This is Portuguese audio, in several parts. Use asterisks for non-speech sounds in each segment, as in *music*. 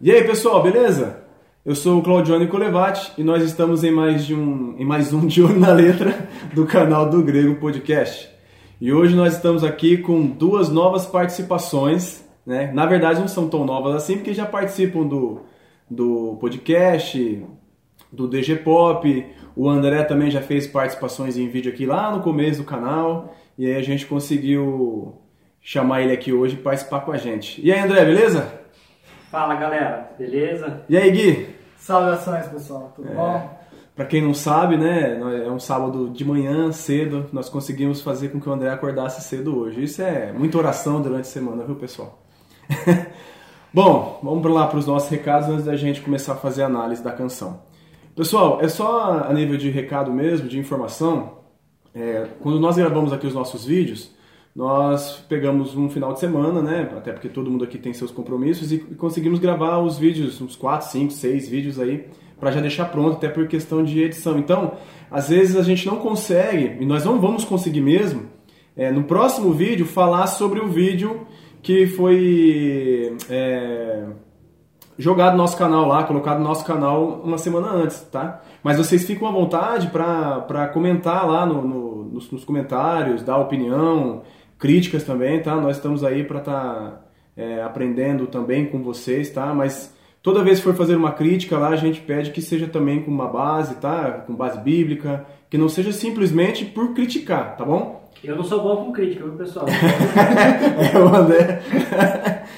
E aí, pessoal, beleza? Eu sou o Claudione Colevati e nós estamos em mais, de um, em mais um *laughs* De Olho na Letra do canal do Grego Podcast. E hoje nós estamos aqui com duas novas participações, né? Na verdade não são tão novas assim, porque já participam do, do podcast, do DG Pop, o André também já fez participações em vídeo aqui lá no começo do canal, e aí a gente conseguiu chamar ele aqui hoje e participar com a gente. E aí, André, beleza? Fala galera, beleza? E aí, Gui? Saudações pessoal, tudo é, bom? Para quem não sabe, né, é um sábado de manhã, cedo, nós conseguimos fazer com que o André acordasse cedo hoje. Isso é muita oração durante a semana, viu, pessoal? *laughs* bom, vamos lá para os nossos recados antes da gente começar a fazer a análise da canção. Pessoal, é só a nível de recado mesmo, de informação. É, quando nós gravamos aqui os nossos vídeos, nós pegamos um final de semana, né? Até porque todo mundo aqui tem seus compromissos e conseguimos gravar os vídeos, uns 4, 5, 6 vídeos aí, para já deixar pronto, até por questão de edição. Então, às vezes a gente não consegue, e nós não vamos conseguir mesmo, é, no próximo vídeo, falar sobre o vídeo que foi é, jogado no nosso canal lá, colocado no nosso canal uma semana antes, tá? Mas vocês ficam à vontade para comentar lá no, no, nos, nos comentários, dar opinião, críticas também, tá? Nós estamos aí para estar tá, é, aprendendo também com vocês, tá? Mas toda vez que for fazer uma crítica lá, a gente pede que seja também com uma base, tá? Com base bíblica, que não seja simplesmente por criticar, tá bom? Eu não sou bom com crítica, viu, pessoal? *laughs* é, o André. *laughs*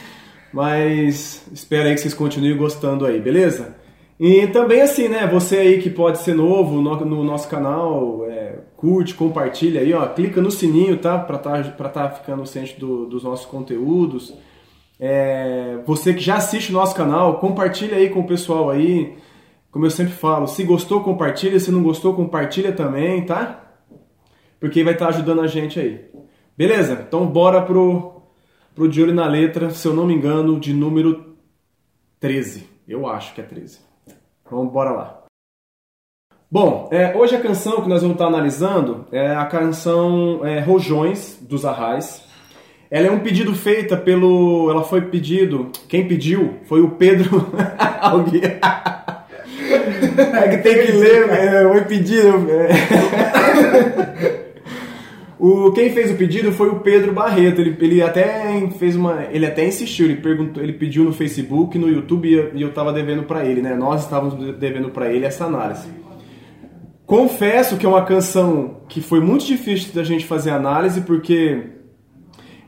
Mas espero aí que vocês continuem gostando aí, beleza? E também assim, né? Você aí que pode ser novo no, no nosso canal, é, curte, compartilha aí, ó, clica no sininho, tá? Pra tá, pra tá ficando ciente do, dos nossos conteúdos. É, você que já assiste o nosso canal, compartilha aí com o pessoal aí. Como eu sempre falo, se gostou, compartilha. Se não gostou, compartilha também, tá? Porque vai estar tá ajudando a gente aí. Beleza? Então bora pro, pro De Olho na Letra, se eu não me engano, de número 13. Eu acho que é 13. Vamos bora lá. Bom, é, hoje a canção que nós vamos estar analisando é a canção é, Rojões dos Arrais. Ela é um pedido feita pelo. Ela foi pedido. Quem pediu foi o Pedro. *laughs* Alguém. *laughs* é que tem que ler, é, foi pedido. *laughs* O, quem fez o pedido foi o Pedro Barreto. Ele, ele até fez uma. Ele até insistiu, ele perguntou, ele pediu no Facebook, no YouTube e eu estava devendo para ele, né? Nós estávamos devendo para ele essa análise. Confesso que é uma canção que foi muito difícil da gente fazer análise, porque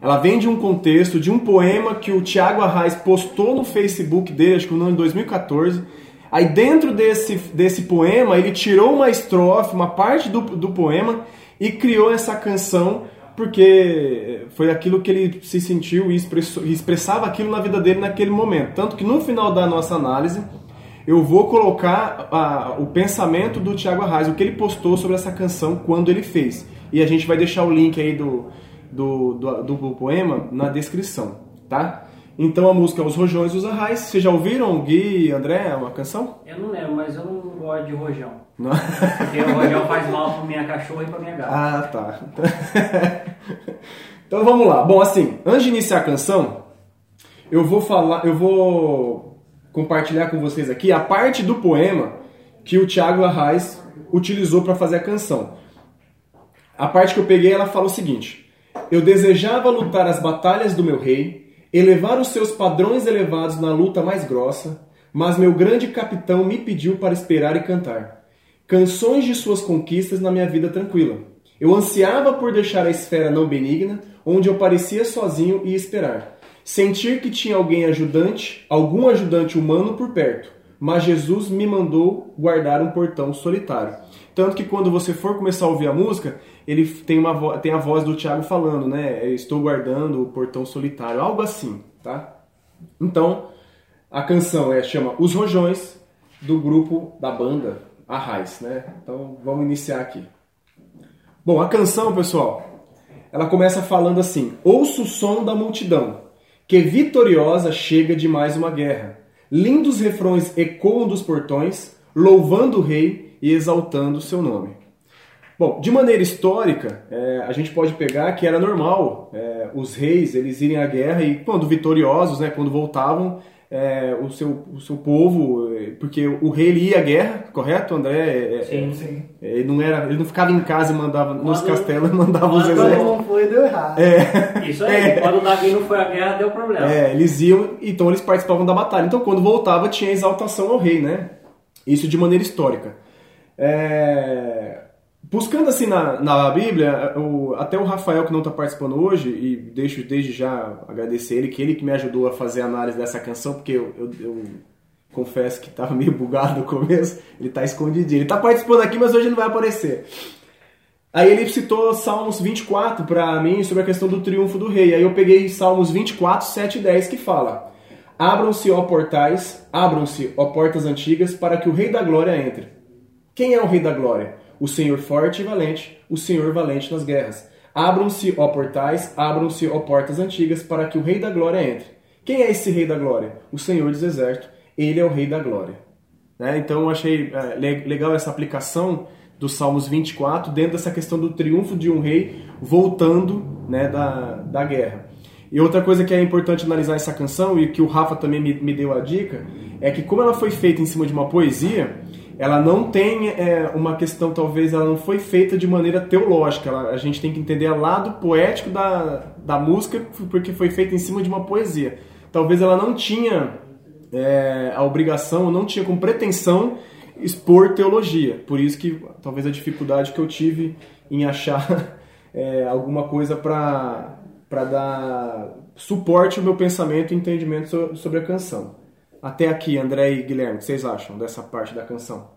ela vem de um contexto, de um poema que o Tiago Arraes postou no Facebook dele, acho que no ano de 2014. Aí dentro desse, desse poema, ele tirou uma estrofe, uma parte do, do poema e criou essa canção porque foi aquilo que ele se sentiu e expressou, expressava aquilo na vida dele naquele momento. Tanto que no final da nossa análise eu vou colocar a, o pensamento do Tiago Arraes, o que ele postou sobre essa canção quando ele fez. E a gente vai deixar o link aí do, do, do, do poema na descrição, tá? Então a música é Os Rojões dos Arrais. Vocês já ouviram, Gui André, uma canção? Eu não lembro, mas eu não gosto de rojão. Não. Porque o rojão faz mal pra minha cachorra e pra minha gata. Ah, tá. *laughs* então vamos lá. Bom, assim, antes de iniciar a canção, eu vou falar, eu vou compartilhar com vocês aqui a parte do poema que o Tiago Arraes utilizou para fazer a canção. A parte que eu peguei, ela fala o seguinte: Eu desejava lutar as batalhas do meu rei elevar os seus padrões elevados na luta mais grossa, mas meu grande capitão me pediu para esperar e cantar. Canções de suas conquistas na minha vida tranquila. Eu ansiava por deixar a esfera não benigna, onde eu parecia sozinho e esperar. Sentir que tinha alguém ajudante, algum ajudante humano por perto, mas Jesus me mandou guardar um portão solitário. Tanto que quando você for começar a ouvir a música, ele tem, uma tem a voz do Tiago falando, né? Estou guardando o portão solitário, algo assim, tá? Então, a canção é chama Os Rojões, do grupo da banda Arraiz, né? Então, vamos iniciar aqui. Bom, a canção, pessoal, ela começa falando assim: Ouço o som da multidão, que vitoriosa chega de mais uma guerra. Lindos refrões ecoam dos portões, louvando o rei e exaltando o seu nome. Bom, de maneira histórica, é, a gente pode pegar que era normal é, os reis eles irem à guerra e quando vitoriosos, né, quando voltavam, é, o, seu, o seu povo, é, porque o rei ele ia à guerra, correto, André? É, sim, sim. Ele não, era, ele não ficava em casa e mandava quando, nos castelos e *laughs* mandava os exércitos. Quando não foi, deu errado. É. Isso aí, *laughs* é. quando o Davi não foi à guerra, deu problema. É, eles iam, então eles participavam da batalha. Então quando voltava, tinha exaltação ao rei, né? Isso de maneira histórica. É, Buscando assim na, na Bíblia, o, até o Rafael que não está participando hoje, e deixo desde já agradecer ele, que ele que me ajudou a fazer a análise dessa canção, porque eu, eu, eu confesso que estava meio bugado no começo, ele está escondidinho. Ele está participando aqui, mas hoje não vai aparecer. Aí ele citou Salmos 24 para mim sobre a questão do triunfo do rei. Aí eu peguei Salmos 24, 7 e 10 que fala: Abram-se, ó portais, abram-se, ó portas antigas, para que o rei da glória entre. Quem é o rei da glória? O Senhor forte e valente, o Senhor valente nas guerras. Abram-se, ó portais, abram-se, ó portas antigas, para que o Rei da Glória entre. Quem é esse Rei da Glória? O Senhor dos Exércitos. Ele é o Rei da Glória. Né? Então eu achei é, legal essa aplicação dos Salmos 24 dentro dessa questão do triunfo de um rei voltando né, da, da guerra. E outra coisa que é importante analisar essa canção, e que o Rafa também me, me deu a dica, é que como ela foi feita em cima de uma poesia, ela não tem é, uma questão, talvez ela não foi feita de maneira teológica. Ela, a gente tem que entender o lado poético da, da música, porque foi feita em cima de uma poesia. Talvez ela não tinha é, a obrigação, não tinha como pretensão expor teologia. Por isso que talvez a dificuldade que eu tive em achar *laughs* é, alguma coisa para dar suporte ao meu pensamento e entendimento sobre a canção. Até aqui, André e Guilherme, o que vocês acham dessa parte da canção?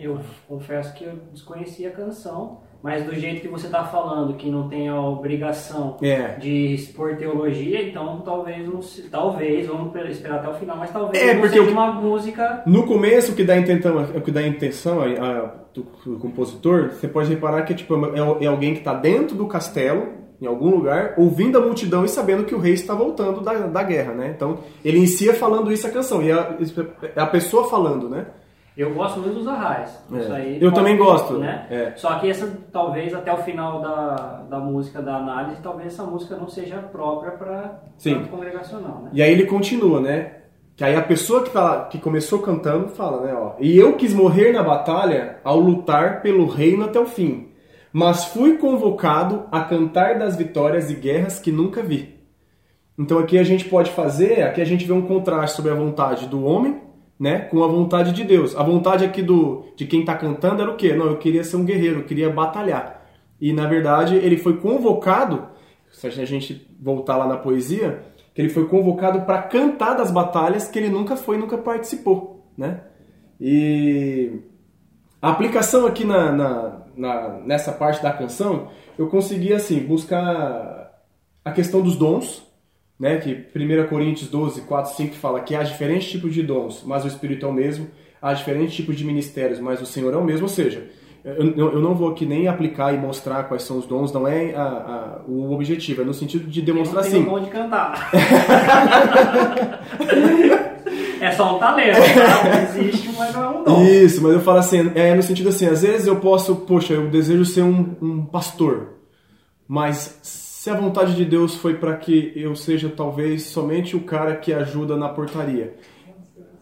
Eu confesso que eu desconhecia a canção, mas do jeito que você está falando, que não tem a obrigação é. de expor teologia, então talvez não se, talvez, vamos esperar até o final, mas talvez é, porque seja uma música. No começo, o que dá a intenção, o que dá a intenção a, a, do, do, compositor, você pode reparar que tipo, é, é alguém que está dentro do castelo em algum lugar, ouvindo a multidão e sabendo que o rei está voltando da, da guerra, né? Então, ele inicia falando isso a canção, e é, é a pessoa falando, né? Eu gosto muito dos arrais. É. eu também gosto. Né? É. Só que essa, talvez, até o final da, da música, da análise, talvez essa música não seja própria para canto congregacional, né? E aí ele continua, né? Que aí a pessoa que, tá, que começou cantando fala, né? Ó, e eu quis morrer na batalha ao lutar pelo reino até o fim mas fui convocado a cantar das vitórias e guerras que nunca vi. Então aqui a gente pode fazer, aqui a gente vê um contraste sobre a vontade do homem, né, com a vontade de Deus. A vontade aqui do de quem está cantando era o quê? Não, eu queria ser um guerreiro, eu queria batalhar. E na verdade ele foi convocado, se a gente voltar lá na poesia, que ele foi convocado para cantar das batalhas que ele nunca foi, nunca participou, né? E a aplicação aqui na, na, na, nessa parte da canção, eu consegui assim buscar a questão dos dons, né, que 1 Coríntios 12, 4, 5 fala que há diferentes tipos de dons, mas o Espírito é o mesmo, há diferentes tipos de ministérios, mas o Senhor é o mesmo, ou seja, eu, eu não vou aqui nem aplicar e mostrar quais são os dons, não é a, a, o objetivo, é no sentido de demonstrar assim. Não de cantar. *laughs* *laughs* É só um talento, tá? existe, mas não é um dom. Isso, mas eu falo assim, é no sentido assim, às vezes eu posso, poxa, eu desejo ser um, um pastor, mas se a vontade de Deus foi para que eu seja talvez somente o cara que ajuda na portaria,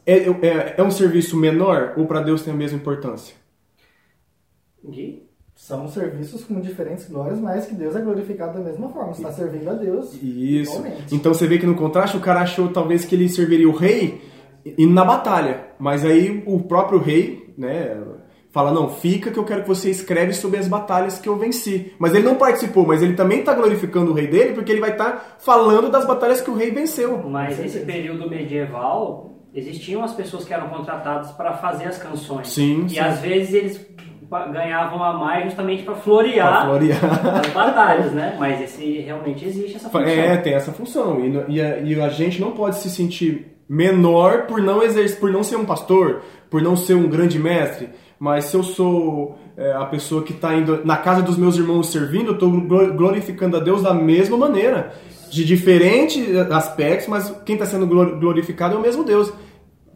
é, é, é um serviço menor ou para Deus tem a mesma importância? São serviços com diferentes glórias, mas que Deus é glorificado da mesma forma. Você está servindo a Deus. Isso. Igualmente. Então você vê que no contraste o cara achou talvez que ele serviria o rei indo na batalha. Mas aí o próprio rei, né, fala: Não, fica que eu quero que você escreve sobre as batalhas que eu venci. Mas ele não participou, mas ele também está glorificando o rei dele porque ele vai estar tá falando das batalhas que o rei venceu. Mas nesse período medieval, existiam as pessoas que eram contratadas para fazer as canções. Sim. E sim. às vezes eles ganhavam a mais justamente para florear, florear. *laughs* as batalhas, né? Mas esse realmente existe essa função. É, tem essa função. E, e, a, e a gente não pode se sentir menor por não exercer, por não ser um pastor, por não ser um grande mestre, mas se eu sou é, a pessoa que está indo na casa dos meus irmãos servindo, eu estou glorificando a Deus da mesma maneira, de diferentes aspectos, mas quem está sendo glorificado é o mesmo Deus.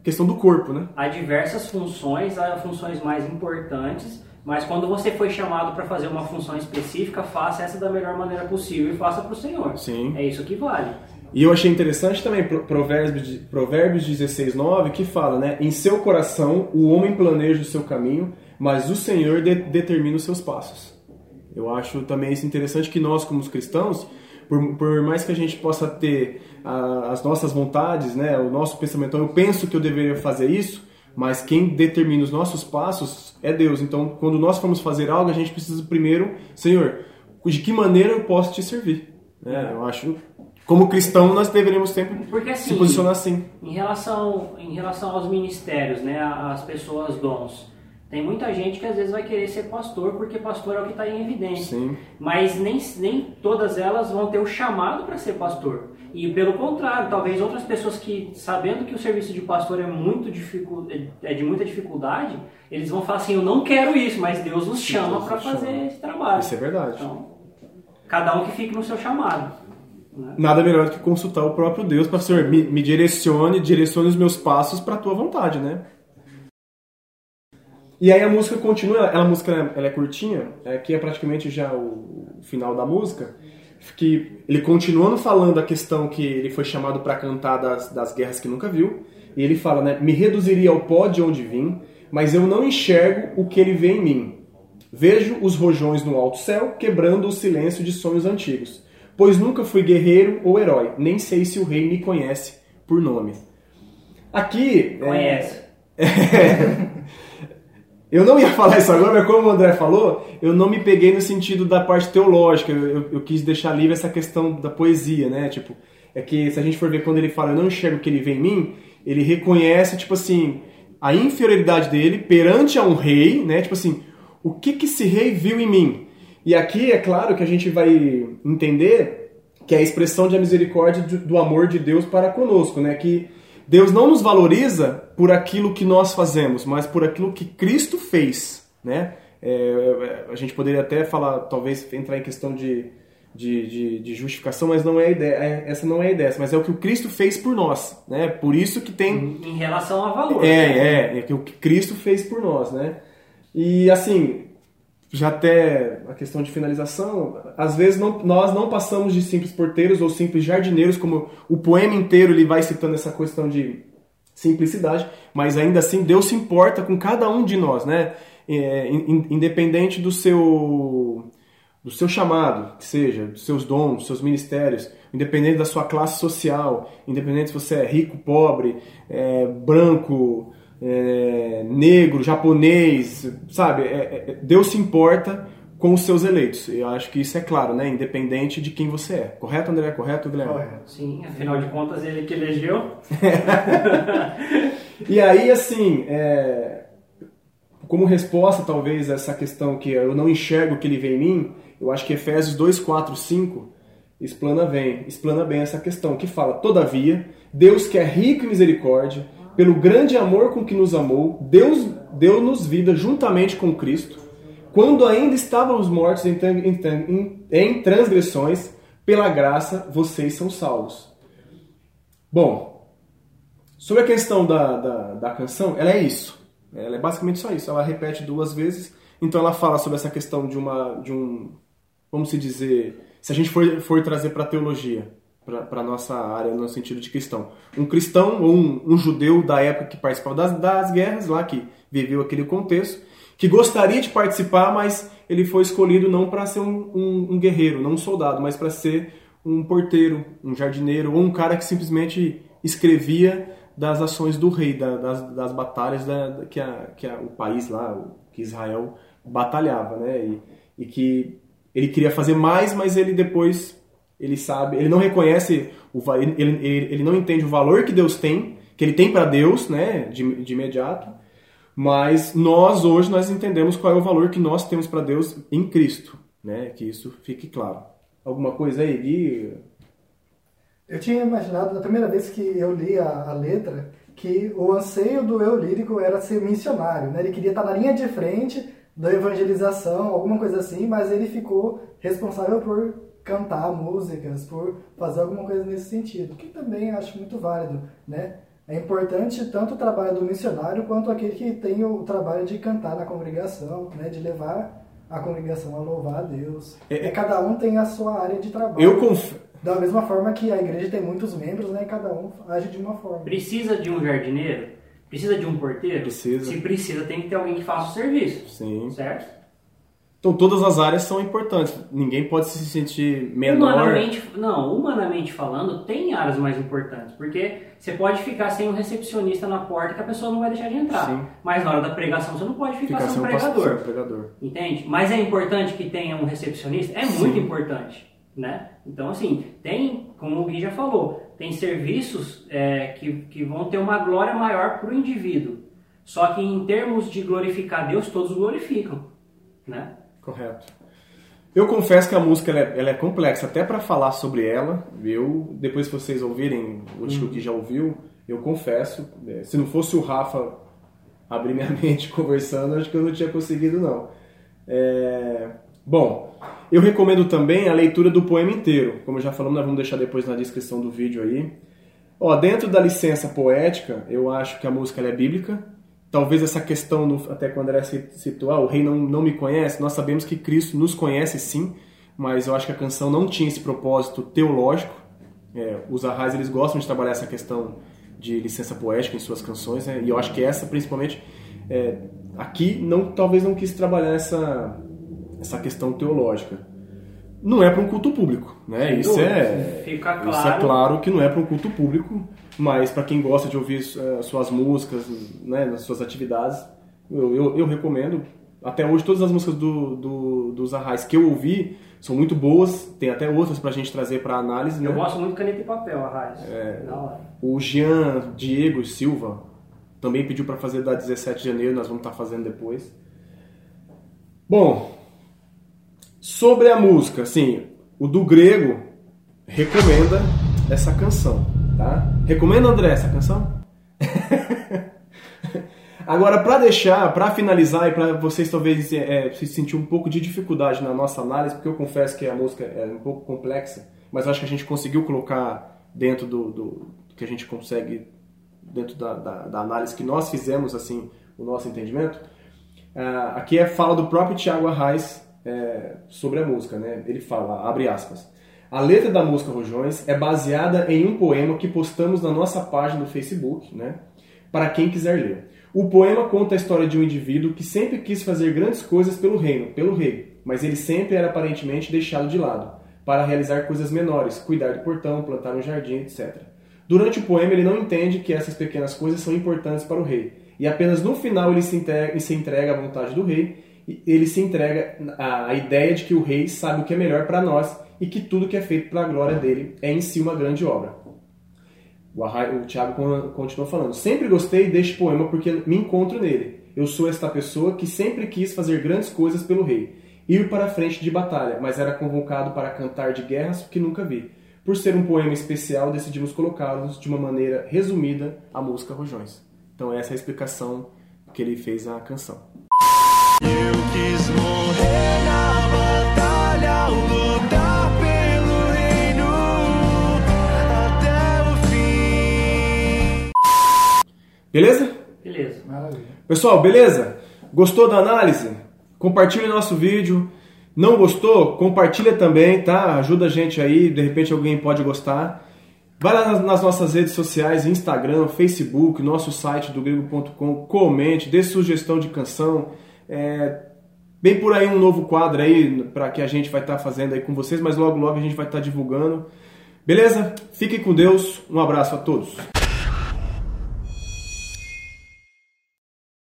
questão do corpo, né? Há diversas funções, há funções mais importantes, mas quando você foi chamado para fazer uma função específica, faça essa da melhor maneira possível e faça para o Senhor. Sim. É isso que vale. E eu achei interessante também Provérbios, Provérbios 16, 9, que fala, né? Em seu coração o homem planeja o seu caminho, mas o Senhor de, determina os seus passos. Eu acho também isso interessante que nós, como cristãos, por, por mais que a gente possa ter a, as nossas vontades, né? O nosso pensamento, eu penso que eu deveria fazer isso, mas quem determina os nossos passos é Deus. Então, quando nós formos fazer algo, a gente precisa primeiro, Senhor, de que maneira eu posso te servir? É, eu acho como cristão, nós deveríamos sempre Porque, assim, se posicionar assim. Em relação, em relação aos ministérios, né, às pessoas dons, tem muita gente que às vezes vai querer ser pastor porque pastor é o que está em evidência. Sim. Mas nem, nem todas elas vão ter o chamado para ser pastor. E pelo contrário, talvez outras pessoas que, sabendo que o serviço de pastor é, muito dificu é de muita dificuldade, eles vão falar assim: Eu não quero isso, mas Deus nos chama para fazer esse trabalho. Isso é verdade. Então, cada um que fique no seu chamado. Nada melhor do que consultar o próprio Deus para Senhor, me, me direcione, direcione os meus passos para a tua vontade, né? E aí a música continua, ela, a música ela é curtinha, aqui é praticamente já o final da música, que ele continuando falando a questão que ele foi chamado para cantar das, das guerras que nunca viu, e ele fala, né, me reduziria ao pó de onde vim, mas eu não enxergo o que ele vê em mim. Vejo os rojões no alto céu, quebrando o silêncio de sonhos antigos pois nunca fui guerreiro ou herói, nem sei se o rei me conhece por nome. Aqui. É, conhece. *laughs* É, eu não ia falar isso agora, mas como o André falou, eu não me peguei no sentido da parte teológica. Eu, eu, eu quis deixar livre essa questão da poesia, né? Tipo, é que se a gente for ver quando ele fala, eu não enxergo o que ele vê em mim, ele reconhece, tipo assim, a inferioridade dele perante a um rei, né? Tipo assim, o que que esse rei viu em mim? E aqui é claro que a gente vai entender que é a expressão de a misericórdia do amor de Deus para conosco, né? Que Deus não nos valoriza por aquilo que nós fazemos, mas por aquilo que Cristo fez, né? É, a gente poderia até falar, talvez entrar em questão de, de, de, de, justificação, mas não é a ideia. É, essa não é a ideia, mas é o que o Cristo fez por nós, né? Por isso que tem em relação a valor. É, é, é que o que Cristo fez por nós, né? E assim, já até a questão de finalização, às vezes não, nós não passamos de simples porteiros ou simples jardineiros, como o poema inteiro ele vai citando essa questão de simplicidade, mas ainda assim Deus se importa com cada um de nós, né? É, independente do seu do seu chamado, que seja, dos seus dons, dos seus ministérios, independente da sua classe social, independente se você é rico, pobre, é, branco, é, negro, japonês, sabe? É, é, Deus se importa com os seus eleitos. Eu acho que isso é claro, né? Independente de quem você é. Correto, André? Correto, Guilherme? Correto. Sim, afinal de contas, ele que elegeu. *laughs* e aí, assim, é... como resposta, talvez, a essa questão que eu não enxergo o que ele vê em mim, eu acho que Efésios 2, 4, 5 explana bem, explana bem essa questão, que fala, todavia, Deus que é rico em misericórdia, pelo grande amor com que nos amou, Deus deu-nos vida juntamente com Cristo, quando ainda estávamos mortos em, em, em transgressões, pela graça vocês são salvos. Bom, sobre a questão da, da, da canção, ela é isso. Ela é basicamente só isso. Ela repete duas vezes. Então ela fala sobre essa questão de uma, de um, vamos se dizer, se a gente for, for trazer para a teologia, para a nossa área no sentido de cristão. Um cristão ou um, um judeu da época que participava das, das guerras lá, que viveu aquele contexto, que gostaria de participar, mas ele foi escolhido não para ser um, um, um, guerreiro, não um soldado, mas para ser um porteiro, um jardineiro, ou um cara que simplesmente escrevia das ações do rei, da, das, das batalhas da, que, a, que a, o país lá, que Israel batalhava, né? E, e que ele queria fazer mais, mas ele depois ele sabe, ele não reconhece, o, ele, ele, ele não entende o valor que Deus tem, que ele tem para Deus, né, de, de imediato, mas nós hoje nós entendemos qual é o valor que nós temos para Deus em Cristo, né, que isso fique claro. Alguma coisa aí, Gui? Eu tinha imaginado, na primeira vez que eu li a, a letra, que o anseio do eu lírico era ser missionário, né? Ele queria estar na linha de frente da evangelização, alguma coisa assim, mas ele ficou responsável por cantar músicas, por fazer alguma coisa nesse sentido, que também acho muito válido, né? É importante tanto o trabalho do missionário quanto aquele que tem o trabalho de cantar na congregação, né? De levar a congregação a louvar a Deus. É, é, cada um tem a sua área de trabalho. Eu, conf... Da mesma forma que a igreja tem muitos membros, né? E cada um age de uma forma. Precisa de um jardineiro? Precisa de um porteiro? Precisa. Se precisa, tem que ter alguém que faça o serviço. Sim. Certo? Então todas as áreas são importantes. Ninguém pode se sentir menor. Humanamente, não, humanamente falando, tem áreas mais importantes, porque você pode ficar sem um recepcionista na porta que a pessoa não vai deixar de entrar. Sim. Mas na hora da pregação você não pode ficar, ficar sem um pregador. pregador. Entende? Mas é importante que tenha um recepcionista? É muito importante, né? Então assim, tem, como o Gui já falou, tem serviços é, que, que vão ter uma glória maior para o indivíduo. Só que em termos de glorificar Deus, todos glorificam, né? Correto. Eu confesso que a música ela é, ela é complexa, até para falar sobre ela. Eu, depois que vocês ouvirem, o disco uhum. que já ouviu, eu confesso, é, se não fosse o Rafa abrir minha *laughs* mente conversando, acho que eu não tinha conseguido não. É... Bom, eu recomendo também a leitura do poema inteiro. Como já falamos, nós vamos deixar depois na descrição do vídeo aí. Ó, dentro da licença poética, eu acho que a música é bíblica talvez essa questão, no, até quando André citou, ah, o rei não, não me conhece, nós sabemos que Cristo nos conhece sim, mas eu acho que a canção não tinha esse propósito teológico. É, os arrais eles gostam de trabalhar essa questão de licença poética em suas canções, né? e eu acho que essa, principalmente, é, aqui não, talvez não quis trabalhar essa, essa questão teológica não é para um culto público, né? Isso é, Fica claro. isso é claro que não é para um culto público, mas para quem gosta de ouvir uh, suas músicas, né, nas suas atividades, eu, eu, eu, recomendo. Até hoje todas as músicas do, do, dos Arrais que eu ouvi são muito boas, tem até outras para a gente trazer para análise. Eu né? gosto muito de caneta e papel, Arrais. É, o Jean Diego Silva também pediu para fazer da 17 de janeiro, nós vamos estar tá fazendo depois. Bom, Sobre a música, assim, o do grego recomenda essa canção, tá? Recomenda, André, essa canção? *laughs* Agora, para deixar, para finalizar e para vocês talvez é, se sentir um pouco de dificuldade na nossa análise, porque eu confesso que a música é um pouco complexa, mas acho que a gente conseguiu colocar dentro do, do, do que a gente consegue, dentro da, da, da, análise que nós fizemos, assim, o nosso entendimento. Uh, aqui é fala do próprio Tiago Arraes, é, sobre a música, né? Ele fala, abre aspas. A letra da música Rojões é baseada em um poema que postamos na nossa página do Facebook, né? Para quem quiser ler. O poema conta a história de um indivíduo que sempre quis fazer grandes coisas pelo reino, pelo rei, mas ele sempre era aparentemente deixado de lado, para realizar coisas menores, cuidar do portão, plantar um jardim, etc. Durante o poema ele não entende que essas pequenas coisas são importantes para o rei, e apenas no final ele se entrega, se entrega à vontade do rei ele se entrega à ideia de que o rei sabe o que é melhor para nós e que tudo que é feito para a glória dele é em si uma grande obra. O, o Tiago continua falando: Sempre gostei deste poema porque me encontro nele. Eu sou esta pessoa que sempre quis fazer grandes coisas pelo rei, ir para a frente de batalha, mas era convocado para cantar de guerras que nunca vi. Por ser um poema especial, decidimos colocá-los de uma maneira resumida à música Rojões. Então, essa é a explicação que ele fez à canção. Beleza? Beleza. Maravilha. Pessoal, beleza? Gostou da análise? Compartilhe nosso vídeo. Não gostou? Compartilha também, tá? Ajuda a gente aí, de repente alguém pode gostar. Vai lá nas, nossas redes sociais, Instagram, Facebook, nosso site do grego.com, comente, dê sugestão de canção. É, bem por aí um novo quadro aí para que a gente vai estar tá fazendo aí com vocês, mas logo logo a gente vai estar tá divulgando. Beleza? Fiquem com Deus. Um abraço a todos.